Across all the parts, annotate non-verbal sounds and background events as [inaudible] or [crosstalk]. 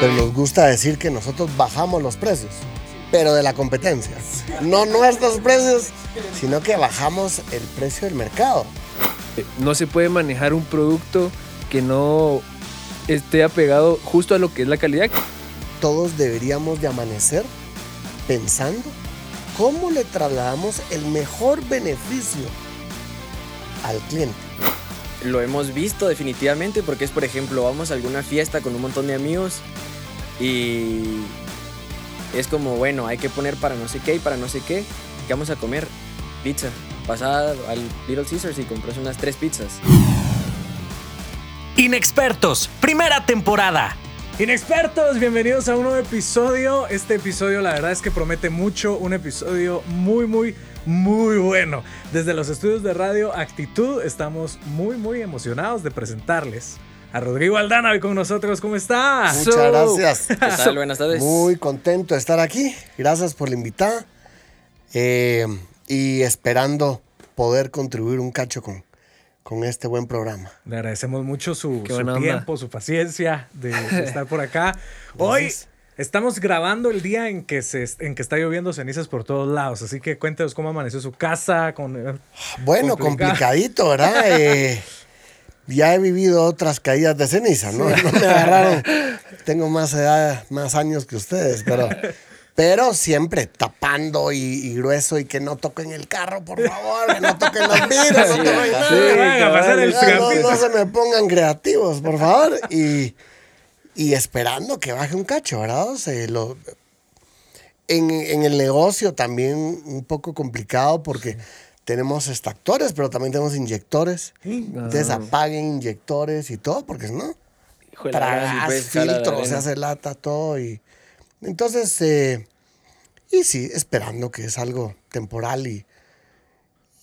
Pero nos gusta decir que nosotros bajamos los precios, pero de la competencia. No nuestros precios, sino que bajamos el precio del mercado. No se puede manejar un producto que no esté apegado justo a lo que es la calidad. Todos deberíamos de amanecer pensando cómo le trasladamos el mejor beneficio al cliente. Lo hemos visto definitivamente porque es, por ejemplo, vamos a alguna fiesta con un montón de amigos y es como, bueno, hay que poner para no sé qué y para no sé qué. ¿Qué vamos a comer? Pizza. Pasada al Little Caesars y compras unas tres pizzas. Inexpertos, primera temporada. Inexpertos, bienvenidos a un nuevo episodio. Este episodio la verdad es que promete mucho, un episodio muy, muy, muy bueno. Desde los estudios de radio Actitud estamos muy, muy emocionados de presentarles a Rodrigo Aldana hoy con nosotros. ¿Cómo está? Muchas gracias. ¿Qué tal? Buenas tardes. Muy contento de estar aquí. Gracias por la invitada. Eh, y esperando poder contribuir un cacho con, con este buen programa. Le agradecemos mucho su, tiempo, su paciencia de, de estar por acá. [laughs] Hoy estamos grabando el día en que, se, en que está lloviendo cenizas por todos lados, así que cuéntenos cómo amaneció su casa. Con, eh, Bueno, complicadito, ¿verdad? [laughs] Eh, ya he vivido otras caídas de ceniza, ¿no? No me agarraron. [laughs] Tengo más edad, más años que ustedes, pero, pero siempre tapando y, y grueso y que no toquen el carro, por favor, que no toquen los [laughs] vidrios, no toquen nada. Sí, van a pasar el No, no, no se me pongan creativos, por favor. Y, y esperando que baje un cacho, ¿verdad? O sea, lo- en, en el negocio también un poco complicado porque tenemos extractores, pero también tenemos inyectores. Entonces apaguen inyectores y todo, porque si no, tragas, sí, filtros, se hace lata, todo. Y, entonces, eh, y sí, esperando que es algo temporal y,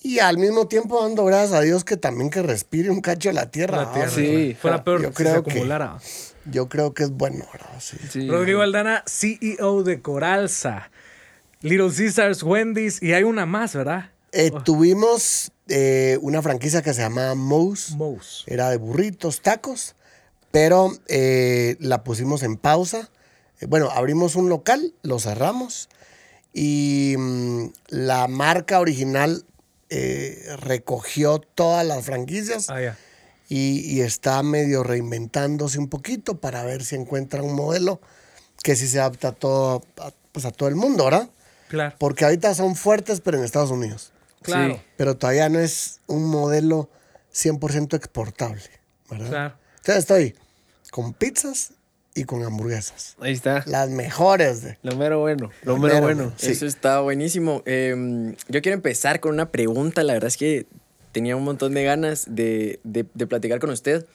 y al mismo tiempo dando gracias a Dios que también que respire un cacho de la tierra. la tierra. sí. Fuera peor Yo si se creo que- acumulara. Yo creo que es bueno, ¿verdad? Sí. Sí. Rodrigo Aldana, CEO de Coralza, Little Caesars, Wendy's y hay una más, ¿verdad? Eh, Tuvimos eh, una franquicia que se llamaba Moe's. Moe's. Era de burritos, tacos, pero eh, la pusimos en pausa. Eh, bueno, abrimos un local, lo cerramos y mm, la marca original eh, recogió todas las franquicias Ah, y, y está medio reinventándose un poquito para ver si encuentra un modelo que sí se adapta a todo, a, pues a todo el mundo, ¿verdad? Claro. Porque ahorita son fuertes, pero en Estados Unidos. Claro. Sí. Pero todavía no es un modelo 100% exportable, ¿verdad? Claro. Entonces estoy con pizzas y con hamburguesas. Ahí está. Las mejores de... Lo mero bueno. Lo Lo mero mero bueno. bueno. Sí. Eso está buenísimo. Eh, yo quiero empezar con una pregunta. La verdad es que tenía un montón de ganas de, de- de platicar con usted.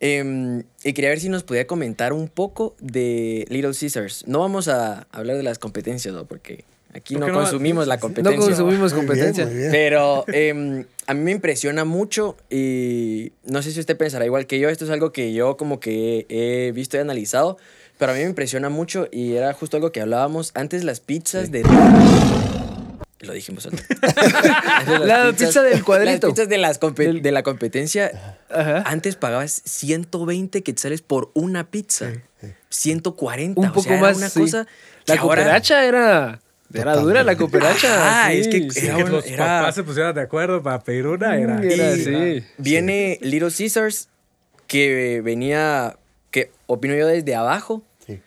Eh, y quería ver si nos podía comentar un poco de Little Caesars. No vamos a hablar de las competencias, ¿no? Porque aquí no consumimos la competencia. No consumimos Muy bien, competencia. muy bien. Pero [laughs] em, a mí me impresiona mucho y no sé si usted pensará igual que yo, esto es algo que yo como que he visto y analizado, pero a mí me impresiona mucho y era justo algo que hablábamos antes las pizzas de... Lo dijimos antes. [laughs] La pizza del cuadrito. Las pizzas de, las compe- Del- de la competencia, Ajá. antes pagabas 120 quetzales por una pizza. 140. Un o poco sea, era más. una sí. cosa La ahora- cooperacha era. Era dura la cooperacha. Ah, sí. es que- Sí, Era que los era- papás se pusieran de acuerdo para pedir una. Era, Mm, era así. Viene Little Caesars, que venía, que opino yo desde abajo, Sí.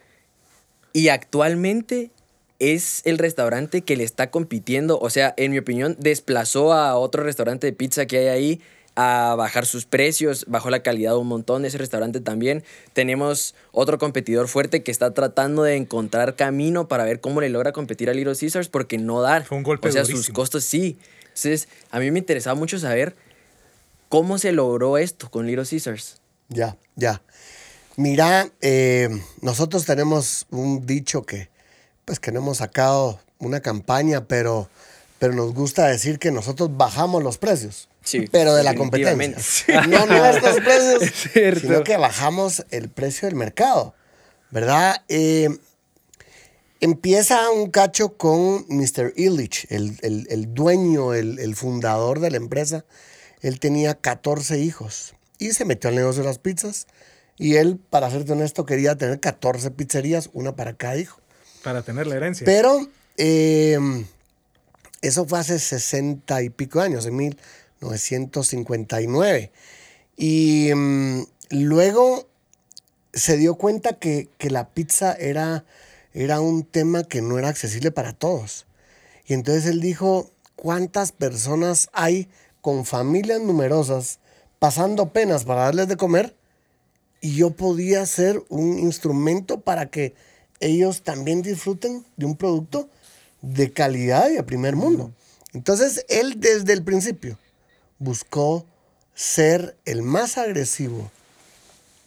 y actualmente es el restaurante que le está compitiendo. O sea, en mi opinión, desplazó a otro restaurante de pizza que hay ahí a bajar sus precios, bajó la calidad un montón de ese restaurante también. Tenemos otro competidor fuerte que está tratando de encontrar camino para ver cómo le logra competir a Little Caesars porque no da. Fue un golpe O sea, sus costos sí. Entonces, a mí me interesaba mucho saber cómo se logró esto con Little Caesars. Ya, ya. Mira, eh, nosotros tenemos un dicho que, pues que no hemos sacado una campaña, pero, pero nos gusta decir que nosotros bajamos los precios. Sí, pero de la competencia. definitivamente. [laughs] No nuestros [laughs] precios, Es cierto. sino que bajamos el precio del mercado, ¿verdad? Eh, empieza un cacho con Mr. Illich, el, el- el dueño, el, el fundador de la empresa. Él tenía 14 hijos y se metió al negocio de las pizzas. Y él, para serte honesto, quería tener 14 pizzerías, una para cada hijo. Para tener la herencia. Pero eh, eso fue hace 60 y pico años, en 1959. Y mm, luego se dio cuenta que, que la pizza era, era un tema que no era accesible para todos. Y entonces él dijo, ¿cuántas personas hay con familias numerosas pasando penas para darles de comer? Y yo podía ser un instrumento para que ellos también disfruten de un producto de calidad y de primer mundo. Entonces, él desde el principio buscó ser el más agresivo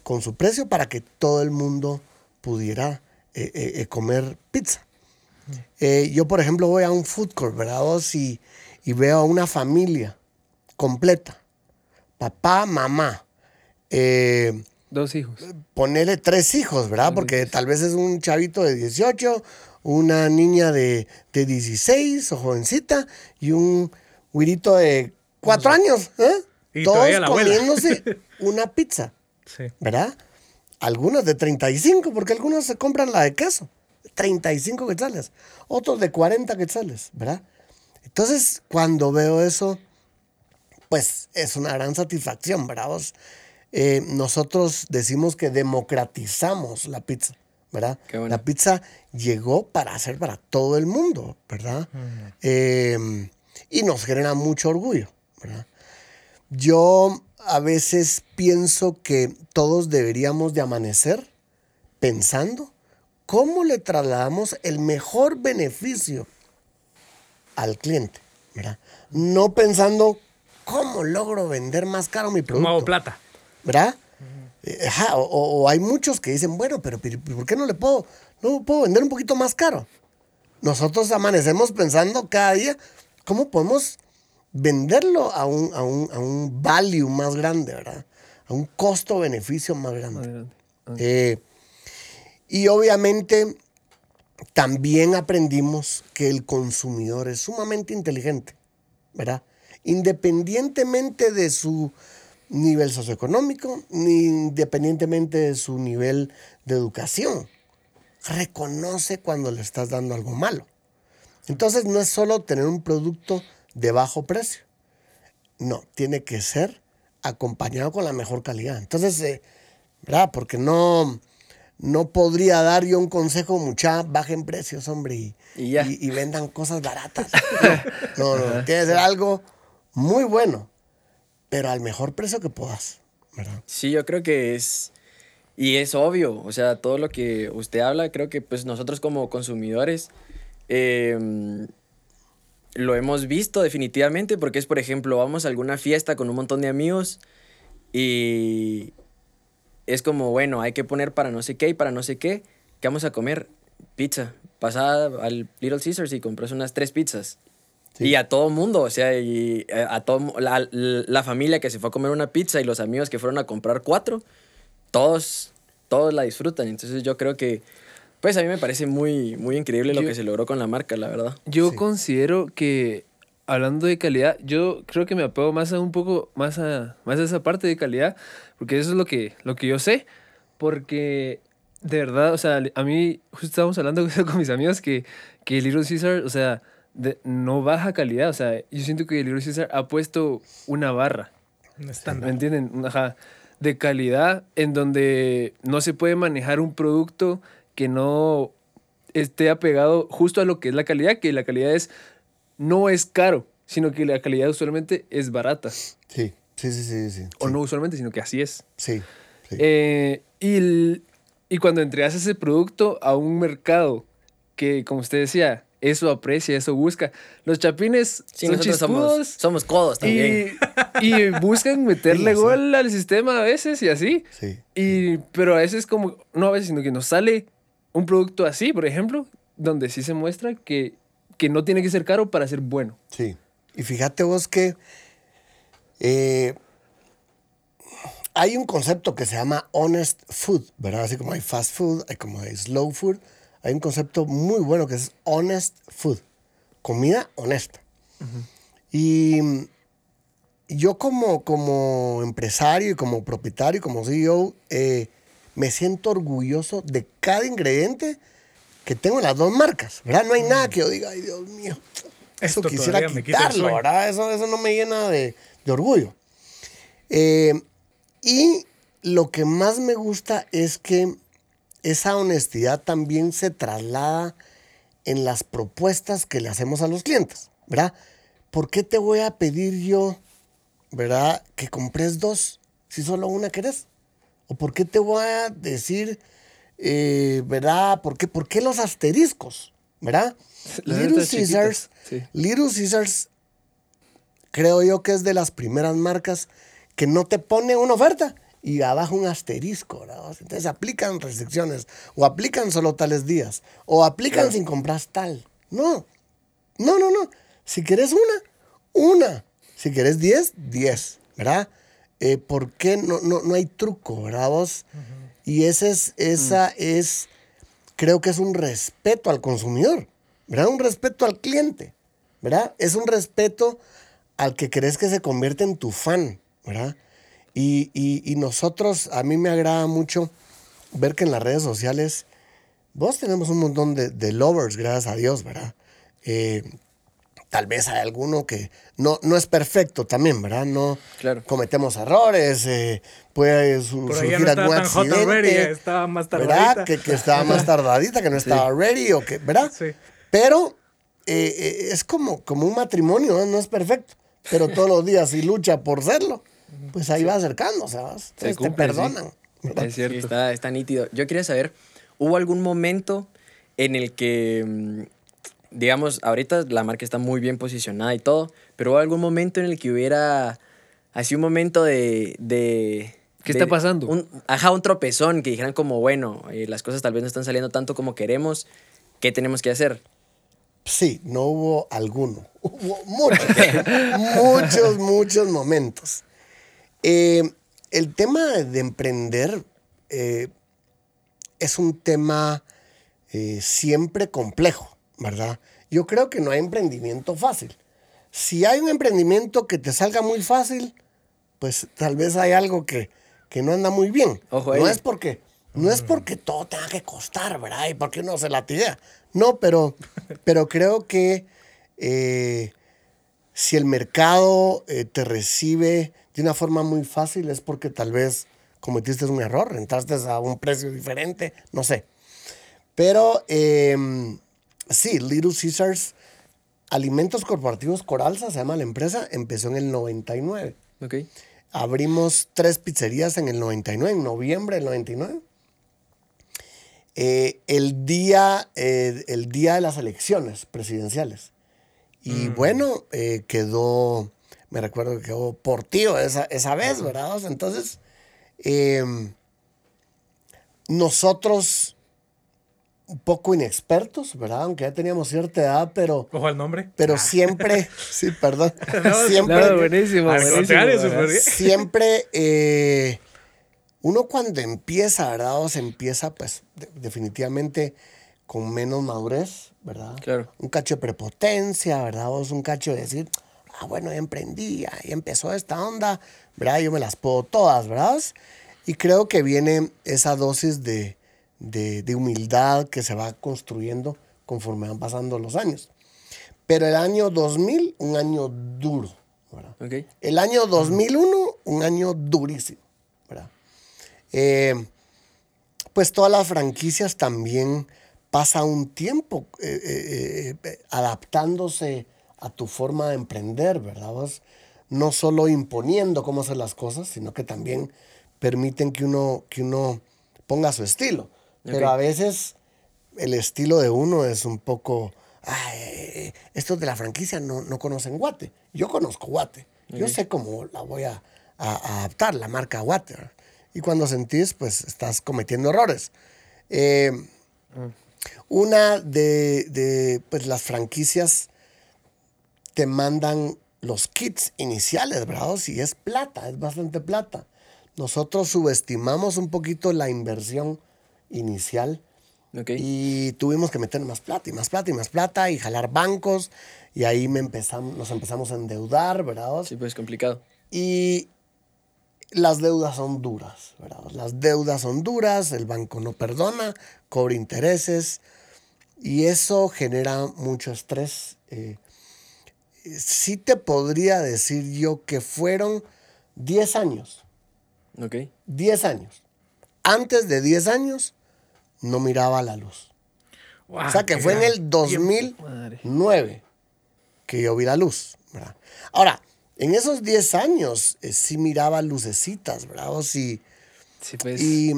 con su precio para que todo el mundo pudiera eh, eh, eh, comer pizza. Eh, yo, por ejemplo, voy a un food court, ¿verdad? Y, y veo a una familia completa. Papá, mamá. eh, Dos hijos. ponerle tres hijos, ¿verdad? Porque tal vez es un chavito de 18, una niña de, de 16 o jovencita y un güirito de cuatro años, ¿eh? Y Todos la comiéndose [laughs] una pizza, Sí. ¿verdad? Algunos de 35, porque algunos se compran la de queso. 35 quetzales. Otros de 40 quetzales, ¿verdad? Entonces, cuando veo eso, pues es una gran satisfacción, ¿verdad? Vos? Eh, nosotros decimos que democratizamos la pizza, ¿verdad? Qué bueno. La pizza llegó para ser para todo el mundo, ¿verdad? Eh, y nos genera mucho orgullo, ¿verdad? Yo a veces pienso que todos deberíamos de amanecer pensando cómo le trasladamos el mejor beneficio al cliente, ¿verdad? No pensando cómo logro vender más caro mi ¿Cómo hago producto, plata? ¿verdad? Eh, ajá, o, hay muchos que dicen, bueno, pero ¿por por qué no le puedo, no puedo vender un poquito más caro? Nosotros amanecemos pensando cada día cómo podemos venderlo a un, a un, a un value más grande, ¿verdad? A un costo-beneficio más grande. Eh, y obviamente también aprendimos que el consumidor es sumamente inteligente, ¿verdad? Independientemente de su nivel socioeconómico, ni independientemente de su nivel de educación, reconoce cuando le estás dando algo malo. Entonces no es solo tener un producto de bajo precio, no, tiene que ser acompañado con la mejor calidad. Entonces, eh, ¿verdad? Porque no, no podría dar yo un consejo, mucha, bajen precios, hombre, y, Y ya. y- y vendan cosas baratas. [laughs] No, no, no, tiene que ser algo muy bueno, pero al mejor precio que puedas, ¿verdad? Sí, yo creo que es... Y es obvio, o sea, todo lo que usted habla, creo que pues nosotros como consumidores eh, lo hemos visto definitivamente, porque es, por ejemplo, vamos a alguna fiesta con un montón de amigos y es como, bueno, hay que poner para no sé qué y para no sé qué, ¿qué vamos a comer? Pizza. Pasada al Little Caesars y compras unas tres pizzas. Sí. Y a todo mundo, o sea, y eh, a todo, la, la familia que se fue a comer una pizza y los amigos que fueron a comprar cuatro, todos, todos la disfrutan. Entonces yo creo que, pues a mí me parece muy, muy increíble lo que se logró con la marca, la verdad. Yo Sí. considero que, hablando de calidad, yo creo que me apego más a un poco, más a, más a esa parte de calidad, porque eso es lo que, lo que yo sé, porque de verdad, o sea, a mí, justo estábamos hablando [laughs] con mis amigos que, que Little Caesar, o sea, de- no baja calidad, o sea, yo siento que Little Caesar ha puesto una barra. Un ¿Me estándar. entienden? Ajá. De calidad en donde no se puede manejar un producto que no esté apegado justo a lo que es la calidad, que la calidad es no es caro, sino que la calidad usualmente es barata. Sí, sí, sí, sí, sí. O sí, no usualmente, sino que así es. Sí, sí. Eh, y, el- y cuando entregas ese producto a un mercado que, como usted decía, eso aprecia, eso busca. Los chapines Sí, son nosotros somos, chispudos somos codos también. y, y buscan [laughs] meterle Sí, sí. gol al sistema a veces y así. sí. Y, pero a veces como, no a veces, sino que nos sale un producto así, por ejemplo, donde sí se muestra que, que no tiene que ser caro para ser bueno. Sí. Y fíjate vos que eh, hay un concepto que se llama honest food, ¿verdad? Así como hay fast food, hay como hay slow food. Hay un concepto muy bueno que es honest food, comida honesta. Y yo como, como empresario y como propietario y como CEO, eh, me siento orgulloso de cada ingrediente que tengo en las dos marcas, ¿verdad? No hay nada que yo diga, ay Dios mío, eso Esto quisiera quitarlo, sueño". ¿verdad? Eso, eso no me llena de, de orgullo. Eh, y lo que más me gusta es que esa honestidad también se traslada en las propuestas que le hacemos a los clientes, ¿verdad? ¿Por qué te voy a pedir yo, ¿verdad? Que compres dos si solo una querés. ¿O por qué te voy a decir, eh, ¿verdad? ¿Por qué, ¿Por qué los asteriscos? ¿Verdad? Little Caesars, sí. Little Caesars, creo yo que es de las primeras marcas que no te pone una oferta y abajo un asterisco, ¿verdad? Entonces aplican restricciones, o aplican solo tales días, o aplican sin comprar tal. No, no, no, no. Si quieres una, una. Si quieres 10, 10, ¿verdad? Eh, ¿Por qué no, no, no hay truco, ¿verdad vos? Y ese es, esa es, creo que es un respeto al consumidor, ¿verdad? Un respeto al cliente, ¿verdad? Es un respeto al que crees que se convierte en tu fan, ¿verdad? Y, y- y nosotros, a mí me agrada mucho ver que en las redes sociales, vos tenemos un montón de, de lovers, gracias a Dios, ¿verdad? Eh, tal vez hay alguno que no, no es perfecto también, ¿verdad? No Claro. cometemos errores, eh, puede su- Por surgir no algún accidente, estaba más ¿verdad? tardadita. Que, que estaba más [laughs] tardadita, que no estaba ready, o que, ¿verdad? Sí. Pero eh, eh, es como, como un matrimonio, ¿no? no es perfecto, pero todos los días si lucha por serlo, pues ahí va acercándose, ¿sabes? Entonces te cumple, perdonan. ¿verdad? Es cierto. Está, está nítido. Yo quería saber, ¿hubo algún momento en el que, mm, digamos, ahorita la marca está muy bien posicionada y todo, pero hubo algún momento en el que hubiera así un momento de... de ¿Qué de- está pasando? Un, ajá, un tropezón, que dijeran como, bueno, eh, las cosas tal vez no están saliendo tanto como queremos, ¿qué tenemos que hacer? Sí, no hubo alguno. [laughs] Hubo muchos, muchos, muchos momentos. Eh, el tema de emprender eh, es un tema eh, siempre complejo, ¿verdad? Yo creo que no hay emprendimiento fácil. Si hay un emprendimiento que te salga muy fácil, pues tal vez hay algo que, que no anda muy bien. Ojo no es porque no es porque todo tenga que costar, ¿verdad? Y porque uno se latiguea. No, pero, [laughs] pero creo que eh, si el mercado eh, te recibe de una forma muy fácil es porque tal vez cometiste un error, entraste a un precio diferente, no sé. Pero eh, sí, Little Caesars, Alimentos Corporativos Coralza, se llama la empresa, empezó en el 99. ¿Ok? Abrimos tres pizzerías en el 99, en noviembre del 99. Eh, el, día, eh, el día de las elecciones presidenciales. Y bueno, eh, quedó, me recuerdo que quedó Portillo esa, esa vez, ¿verdad? Entonces, eh, nosotros, un poco inexpertos, ¿verdad? Aunque ya teníamos cierta edad, pero, Ojo al nombre. pero siempre, [laughs] sí, perdón, [laughs] siempre, buenísimo, [laughs] siempre eh, uno cuando empieza, ¿verdad? O se empieza, pues, de- definitivamente con menos madurez, ¿verdad? Claro. Un cacho de prepotencia, ¿verdad? O es un cacho de decir, ah, bueno, ya emprendí, ya empezó esta onda, ¿verdad? Yo me las puedo todas, ¿verdad? Y creo que viene esa dosis de, de, de humildad que se va construyendo conforme van pasando los años. Pero el año 2000, un año duro. El año 2001, un año durísimo, ¿verdad? Eh, pues todas las franquicias también pasa un tiempo eh, eh, eh, adaptándose a tu forma de emprender, ¿verdad? Vos no solo imponiendo cómo hacer las cosas, sino que también permiten que uno, que uno ponga su estilo. Pero a veces el estilo de uno es un poco, "Ay, estos de la franquicia no, no conocen Guate. Yo conozco Guate. Yo sé cómo la voy a, a- a adaptar, la marca Guate. Y cuando sentís, pues estás cometiendo errores. Eh, una de, de, pues, las franquicias te mandan los kits iniciales, ¿verdad? Si es plata, es bastante plata. Nosotros subestimamos un poquito la inversión inicial ¿Ok? y tuvimos que meter más plata y más plata y más plata y jalar bancos y ahí me empezamos, nos empezamos a endeudar, ¿verdad? Sí, pues complicado. Y las deudas son duras, ¿verdad? Las deudas son duras, el banco no perdona, cobra intereses y eso genera mucho estrés. Eh, sí te podría decir yo que fueron 10 años, Ok. 10 años. Antes de 10 años no miraba la luz. Wow, o sea que fue en el tiempo. 2009 que yo vi la luz. ¿verdad? Ahora, en esos 10 años eh, sí miraba lucecitas, ¿verdad? O sí, Sí, pues. y,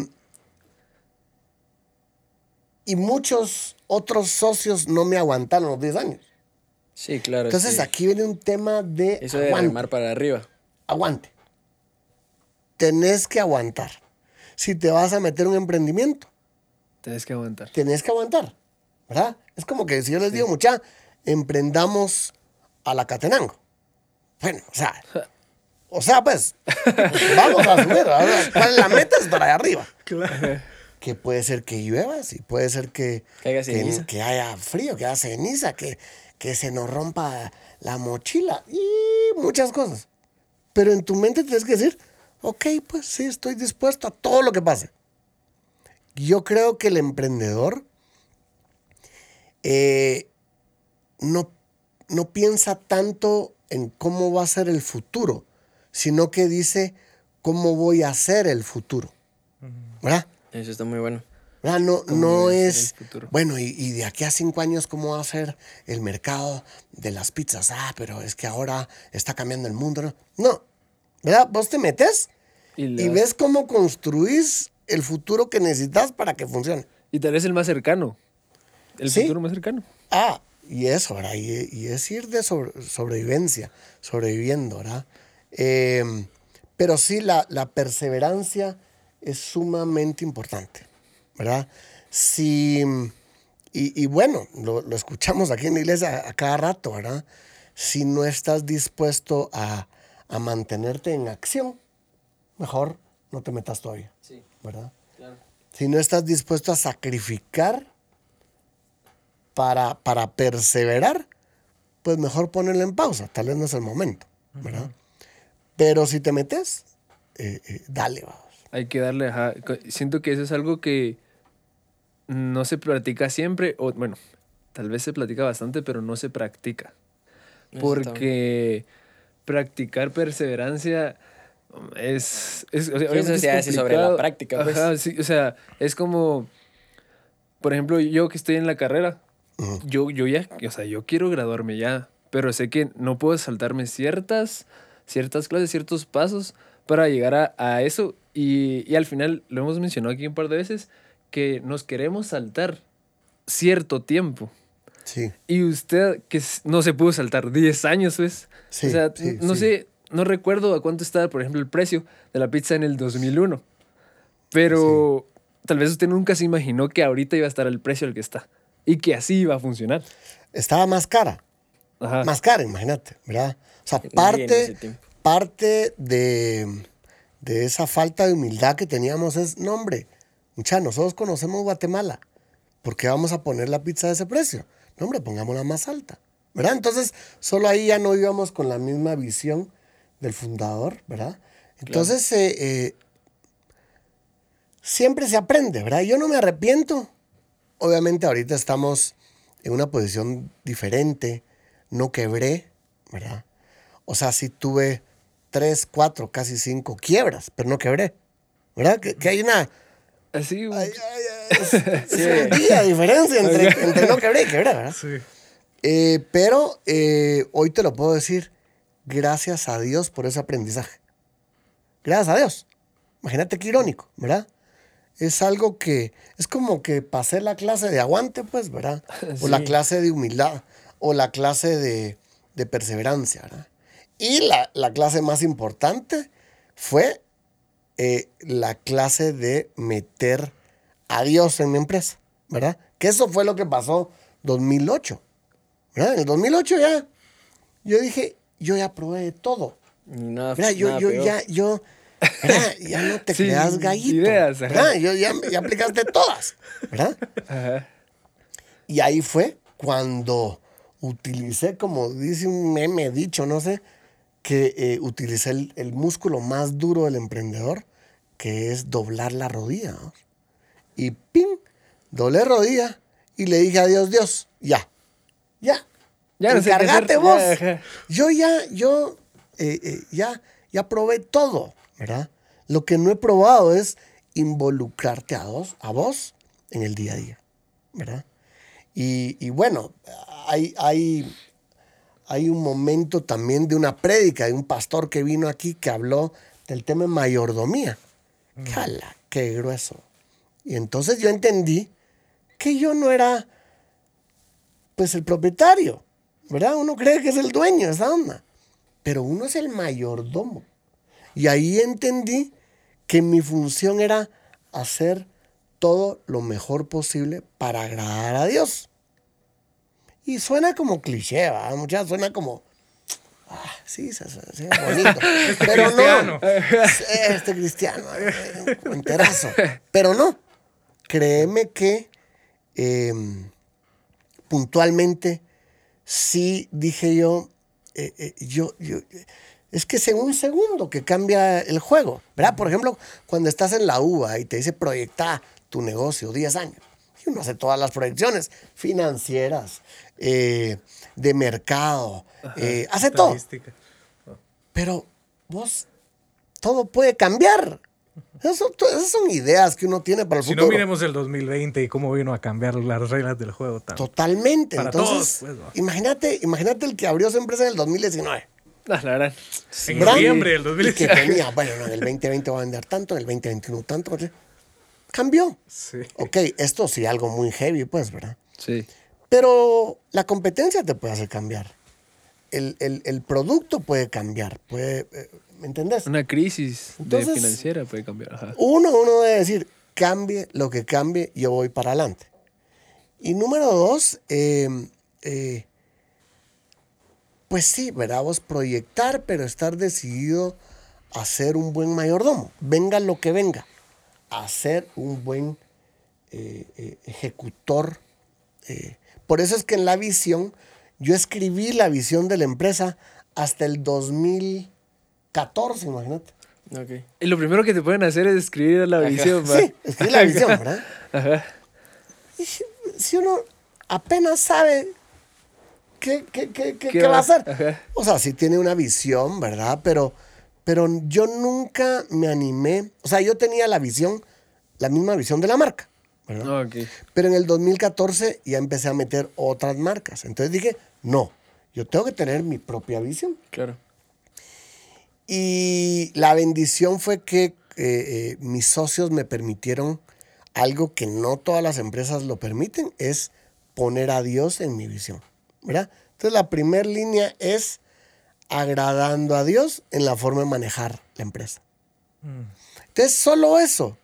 y muchos otros socios no me aguantaron los 10 años. Sí, claro. Entonces sí. aquí viene un tema de Eso de aguante. remar para arriba. aguante. Tenés que aguantar. Si te vas a meter un emprendimiento, Tienes que aguantar. tenés que aguantar. ¿Verdad? Es como que si yo les digo, mucha, emprendamos a la Catenango. Bueno, o sea, [laughs] o sea, pues, vamos a subir. ¿verdad? ¿Cuál es la meta? Es para allá arriba. Claro. Que puede ser que llueva, sí, puede ser que, Que haya ceniza. que haya frío, que haya ceniza, que, que se nos rompa la mochila y muchas cosas. Pero en tu mente tienes que decir, ok, pues sí, estoy dispuesto a todo lo que pase. Yo creo que el emprendedor eh, no, no piensa tanto en cómo va a ser el futuro, sino que dice cómo voy a hacer el futuro. ¿Verdad? Eso está muy bueno. ¿Verdad? No, ¿Cómo no es, bueno, y, y de aquí a cinco años, ¿cómo va a ser el mercado de las pizzas? Ah, pero es que ahora está cambiando el mundo. No, no. ¿verdad? Vos te metes Y, ves cómo construís el futuro que necesitas para que funcione. y tal vez el más cercano. El Sí. futuro más cercano. Ah, y eso, ¿verdad? Y, y es ir de sobre- sobrevivencia, sobreviviendo, ¿verdad? Eh, pero sí, la, la perseverancia es sumamente importante, ¿verdad? Si, y, y bueno, lo, lo escuchamos aquí en la iglesia a cada rato, ¿verdad? Si no estás dispuesto a, a mantenerte en acción, mejor no te metas todavía, ¿verdad? claro. Si no estás dispuesto a sacrificar para, para perseverar, pues mejor ponerlo en pausa. Tal vez no es el momento, ¿verdad? Pero si te metes, eh, eh, dale, vamos. Hay que darle, ajá. Siento que eso es algo que no se practica siempre, o bueno, tal vez se platica bastante, pero no se practica. Porque practicar perseverancia es... es o sea, Sí, eso es se hace sobre la complicado. práctica, pues. Ajá, sí, o sea, es como, por ejemplo, yo que estoy en la carrera, yo, yo ya, o sea, yo quiero graduarme ya, pero sé que no puedo saltarme ciertas, ciertas clases, ciertos pasos para llegar a, a eso. Y, y al final, lo hemos mencionado aquí un par de veces, que nos queremos saltar cierto tiempo. Sí, Y usted que no se pudo saltar 10 años, pues. Sí, o sea, sí, no sí. sé, no recuerdo a cuánto estaba, por ejemplo, el precio de la pizza en el 2001. Pero tal vez usted nunca se imaginó que ahorita iba a estar el precio al que está. Y que así iba a funcionar. estaba más cara. Ajá. Más cara, imagínate, ¿verdad? O sea, parte, parte de, de esa falta de humildad que teníamos es, no, hombre, mucha, nosotros conocemos Guatemala. ¿Por qué vamos a poner la pizza de ese precio? No, hombre, pongámosla más alta, ¿verdad? Entonces, solo ahí ya no íbamos con la misma visión del fundador, ¿verdad? Entonces, eh, eh, siempre se aprende, ¿verdad? Yo no me arrepiento. Obviamente ahorita estamos en una posición diferente, no quebré, ¿verdad? O sea, sí tuve tres, cuatro, casi cinco quiebras, pero no quebré, ¿verdad? Que, que hay una... Así. hay- [laughs] es, es un día de diferencia entre, [laughs] entre no quebré y quebré, ¿verdad? Sí. Eh, pero eh, hoy te lo puedo decir, gracias a Dios por ese aprendizaje. Gracias a Dios. Imagínate qué irónico, ¿verdad? Es algo que es como que pasé la clase de aguante, pues, ¿verdad? [laughs] O la clase de humildad, o la clase de, de perseverancia, ¿verdad? Y la, la clase más importante fue eh, la clase de meter a Dios en mi empresa, ¿verdad? Que eso fue lo que pasó 2008, ¿verdad? En el 2008 ya, yo dije, yo ya probé de todo. Nada- Mira, yo, nada yo peor. ya, yo, ya no te [laughs] creas gallito. ideas. Yo ya, ya aplicaste todas, ¿verdad? Ajá. Y ahí fue cuando utilicé, como dice un meme dicho, no sé, que eh, utilicé el, el músculo más duro del emprendedor, que es doblar la rodilla. ¿no? Y ¡ping! Doblé rodilla y le dije a Dios, Dios, ya, ya. Ya no sé ya, vos. Yo ya, yo eh, eh, ya, ya probé todo, ¿verdad? Lo que no he probado es involucrarte a vos, a vos en el día a día, ¿verdad? Y, y bueno, hay, hay, hay un momento también de una prédica de un pastor que vino aquí que habló del tema de mayordomía. ¡Cala! ¡Qué grueso! Y entonces yo entendí que yo no era, pues, el propietario, ¿verdad? Uno cree que es el dueño de esa onda, pero uno es el mayordomo. Y ahí entendí que mi función era hacer todo lo mejor posible para agradar a Dios. Y suena como cliché, ¿verdad? Muchas suena como, ah, sí, se, se- bonito. [laughs] pero cristiano. no, [laughs] este cristiano, enterazo. Pero no, créeme que eh, puntualmente sí dije yo, eh, eh, yo, yo, es que es en un segundo que cambia el juego, ¿verdad? Por ejemplo, cuando estás en la UBA y te dice proyecta tu negocio 10 años, y uno hace todas las proyecciones financieras, eh, de mercado, eh, hace todo. Pero vos, todo puede cambiar. Eso, esas son ideas que uno tiene para el Si futuro. no, miremos el 2020 y cómo vino a cambiar las reglas del juego. tan- Totalmente. Para Entonces, todos, pues, imagínate, imagínate el que abrió su empresa en el 2019. Ah, la verdad. En ¿verdad? noviembre del Y que 2019. tenía, bueno, no, en el 2020 va a vender tanto, en el 2021 tanto. Cambió. Sí. Ok, esto sí, algo muy heavy, pues, ¿verdad? Sí. Pero la competencia te puede hacer cambiar. El, el- el producto puede cambiar. Puede, eh, ¿Me entendés? Una crisis de financiera puede cambiar. Ajá. Uno, uno debe decir, cambie lo que cambie, yo voy para adelante. Y número dos, eh, eh, pues sí, ¿verdad? Vos proyectar, pero estar decidido a ser un buen mayordomo. Venga lo que venga. A ser un buen eh, eh, ejecutor. Por eso es que en la visión, yo escribí la visión de la empresa hasta el 2014, imagínate. Ok. Y lo primero que te pueden hacer es escribir la visión, va. Sí, escribí la visión, ¿verdad? Ajá. Y si, uno apenas sabe qué, qué, qué, qué- ¿Qué va a hacer. Ajá. O sea, sí tiene una visión, ¿verdad? Pero, pero yo nunca me animé. O sea, yo tenía la visión, la misma visión de la marca, ¿verdad? Ok. Pero en el 2014 ya empecé a meter otras marcas. Entonces dije, no, yo tengo que tener mi propia visión. Claro. Y la bendición fue que eh, eh, mis socios me permitieron algo que no todas las empresas lo permiten, es poner a Dios en mi visión. ¿verdad? Entonces la primera línea es agradando a Dios en la forma de manejar la empresa. Entonces solo eso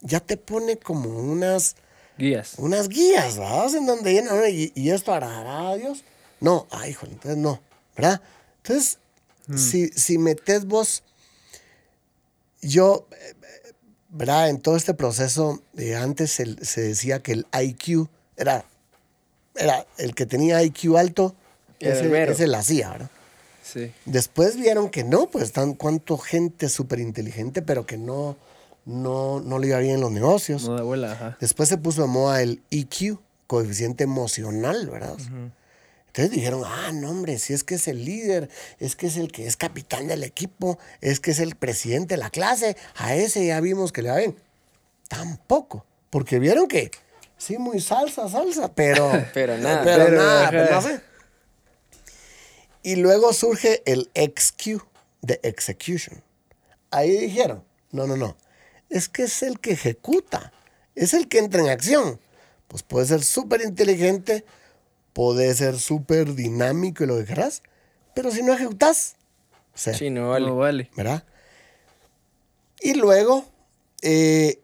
ya te pone como unas, Guías. unas guías, ¿verdad? En donde y, y esto agradará a Dios. No, ay, hijo, entonces no, ¿verdad? Entonces, si, si metes vos, yo, eh, ¿verdad? En todo este proceso, de antes se, se decía que el IQ era, era el que tenía IQ alto, ese, ese la hacía, ¿verdad? Sí. Después vieron que no, pues tan cuánto gente súper inteligente, pero que no, no, no le iba bien en los negocios. No abuela, ajá. Después se puso de moda el EQ, coeficiente emocional, ¿verdad? Entonces dijeron, ah, no, hombre, si es que es el líder, es que es el que es capitán del equipo, es que es el presidente de la clase, a ese ya vimos que le va bien. Tampoco, porque vieron que sí, muy salsa, salsa, pero, [laughs] Pero nada. pero, Pero, nada, pero no sé. Y luego surge el XQ de execution. Ahí dijeron, no, no, no, es que es el que ejecuta, es el que entra en acción. Pues puede ser súper inteligente, puede ser súper dinámico y lo que querás, pero si no ejecutas, o sea, Sí, no vale. No vale. ¿verdad? Y luego eh,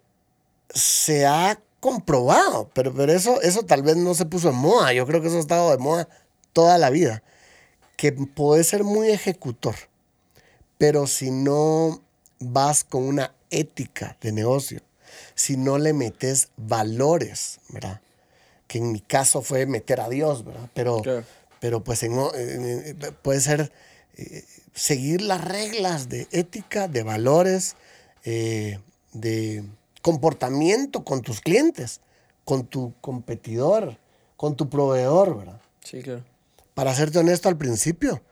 se ha comprobado, pero, pero eso, eso tal vez no se puso de moda, yo creo que eso ha estado de moda toda la vida, que puedes ser muy ejecutor, pero si no vas con una ética de negocio, si no le metes valores, ¿verdad? Que en mi caso fue meter a Dios, ¿verdad? Pero, Claro. pero pues en en- en- puede ser eh, seguir las reglas de ética, de valores, eh, de comportamiento con tus clientes, con tu competidor, con tu proveedor, ¿verdad? Sí, claro. Para serte honesto, al principio,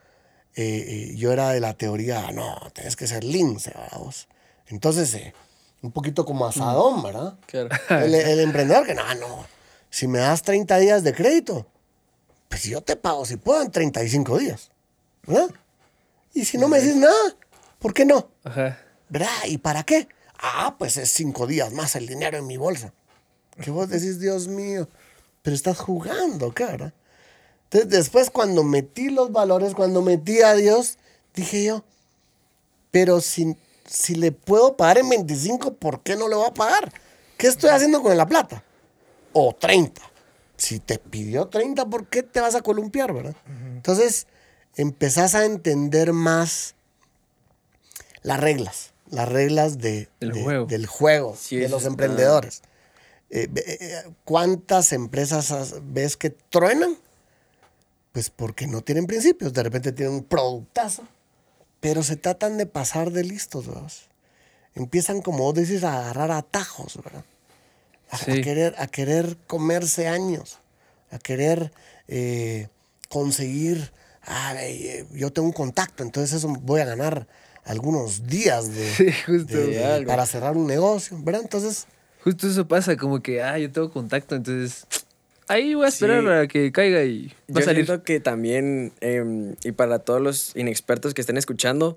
eh, eh, yo era de la teoría, no, tienes que ser lince, ¿verdad? vos? Entonces, eh, un poquito como asadón, ¿verdad? Claro. El, el emprendedor que, no, no, si me das 30 días de crédito, pues yo te pago, si puedo, en 35 días, ¿verdad? Y si no me dices nada, ¿por qué no? Ajá. ¿Verdad? ¿Y para qué? Ah, pues es cinco días más el dinero en mi bolsa. Que vos decís, Dios mío, pero estás jugando, ¿qué, verdad? Entonces, después cuando metí los valores, cuando metí a Dios, dije yo, pero si, si le puedo pagar en 25, ¿por qué no le voy a pagar? ¿Qué estoy haciendo con la plata? O 30. Si te pidió 30, ¿por qué te vas a columpiar, verdad? Entonces, empezás a entender más las reglas, las reglas de, Del de- juego. del juego, Sí, de los emprendedores. Eh, ve- eh, ¿Cuántas empresas ves que truenan? Pues porque no tienen principios. De repente tienen un productazo, pero se tratan de pasar de listos, ¿verdad? Empiezan, como vos dices, a agarrar atajos, ¿verdad? A, querer, a querer comerse años, a querer eh, conseguir, ah, eh, yo tengo un contacto, entonces eso voy a ganar algunos días de, Sí, justo. de- para cerrar un negocio, ¿verdad? Entonces, Justo eso pasa, como que, ah, yo tengo contacto, entonces ahí voy a esperar Sí. a que caiga y va Yo a salir. siento que también, em, y para todos los inexpertos que estén escuchando,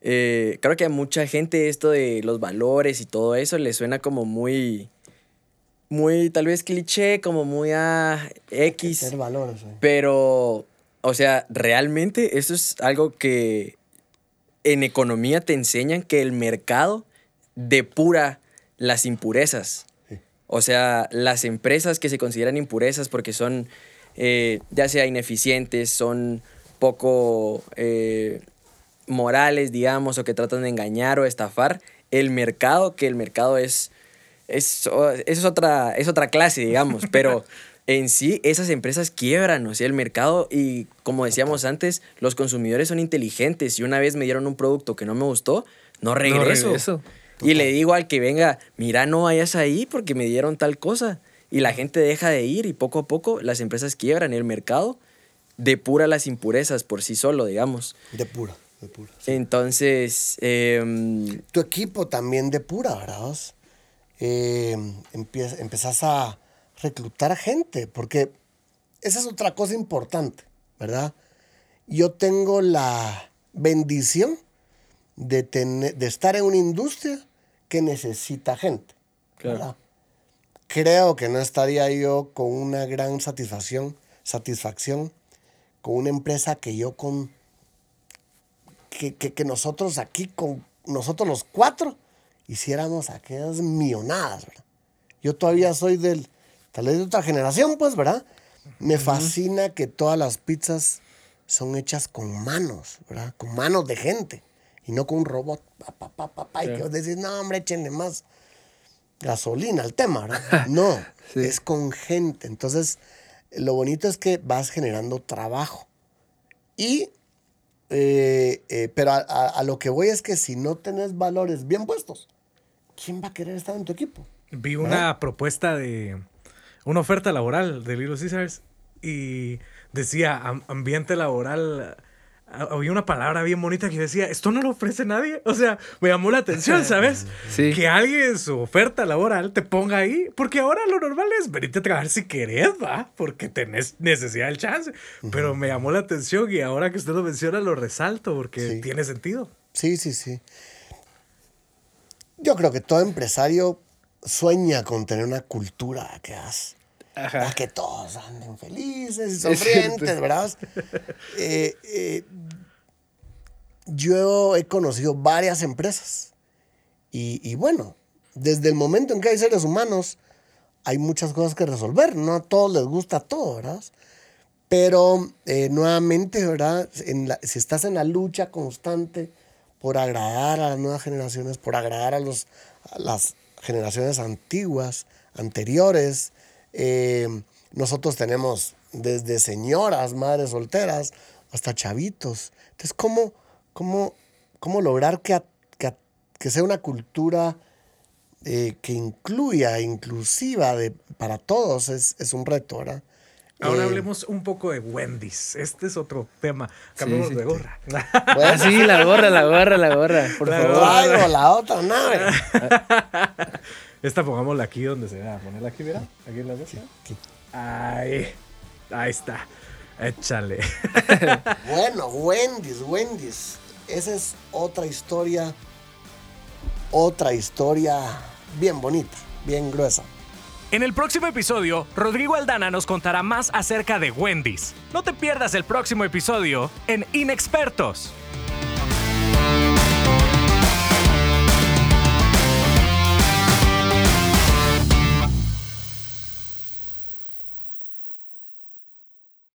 eh, creo que a mucha gente esto de los valores y todo eso le suena como muy, muy tal vez cliché, como muy a X. güey. Pero, o sea, realmente eso es algo que en economía te enseñan que el mercado depura las impurezas. Sí. O sea, las empresas que se consideran impurezas porque son eh, ya sea ineficientes, son poco eh, morales, digamos, o que tratan de engañar o estafar, el mercado, que el mercado es, es, es otra, es otra clase, digamos, pero [laughs] en sí esas empresas quiebran, o sea, el mercado y como decíamos antes, los consumidores son inteligentes y una vez me dieron un producto que no me gustó, no regreso. regreso. Y le digo al que venga, mira, no vayas ahí porque me dieron tal cosa. Y la gente deja de ir y poco a poco las empresas quiebran. El mercado depura las impurezas por sí solo, digamos. De pura, de pura. sí. Entonces, em, Tu equipo también de pura, ¿verdad? Eh, empezás a reclutar gente, porque esa es otra cosa importante, ¿verdad? Yo tengo la bendición de, tener, de estar en una industria que necesita gente. Claro. ¿verdad? Creo que no estaría yo con una gran satisfacción, satisfacción con una empresa que yo con que, que- que nosotros aquí con nosotros los cuatro hiciéramos aquellas millonadas, ¿verdad? Yo todavía soy del tal vez de otra generación, pues, ¿verdad? Me fascina que todas las pizzas son hechas con manos, ¿verdad? Con manos de gente y no con un robot. Pa, pa, y que Claro. vos decís, no, hombre, échenle más gasolina al tema, ¿verdad? [laughs] No, Sí. es con gente. Entonces, lo bonito es que vas generando trabajo. Y, eh, eh, pero a, a- a lo que voy es que si no tenés valores bien puestos, ¿quién va a querer estar en tu equipo? Vi una propuesta de una oferta laboral de Little Caesars y decía am- ambiente laboral. Había una palabra bien bonita que decía, esto no lo ofrece nadie. O sea, me llamó la atención, [laughs] ¿sabes? Sí. Que alguien en su oferta laboral te ponga ahí, porque ahora lo normal es venirte a trabajar si querés, va, porque tenés necesidad del chance. Pero me llamó la atención y ahora que usted lo menciona lo resalto porque Sí. tiene sentido. Sí, sí, sí. Yo creo que todo empresario sueña con tener una cultura que has Ajá. para que todos anden felices y Es sonrientes. ¿verdad? [laughs] Eh, eh, yo he conocido varias empresas y, y bueno, desde el momento en que hay seres humanos, hay muchas cosas que resolver. No a todos les gusta todo, ¿verdad? Pero eh, nuevamente, ¿verdad? En la- si estás en la lucha constante por agradar a las nuevas generaciones, por agradar a, los, las generaciones antiguas, anteriores, eh, nosotros tenemos desde señoras, madres solteras, hasta chavitos. Entonces, ¿cómo, cómo, cómo lograr que, que, que sea una cultura eh, que incluya, inclusiva de, para todos? Es, es un reto, ¿verdad? Ahora Eh, hablemos un poco de Wendy's. Este es otro tema. Cambiamos sí. de gorra. [laughs] Ah, bueno, sí, la gorra, la gorra, la gorra, por La favor. gorra. traigo la otra nave. [laughs] Esta pongámosla aquí donde se vea. Ponerla aquí, mira. Aquí en la mesa. Ahí. Ahí está. Échale. [laughs] Bueno, Wendy's, Wendy's. Esa es otra historia, otra historia bien bonita, bien gruesa. En el próximo episodio, Rodrigo Aldana nos contará más acerca de Wendy's. No te pierdas el próximo episodio en Inexpertos.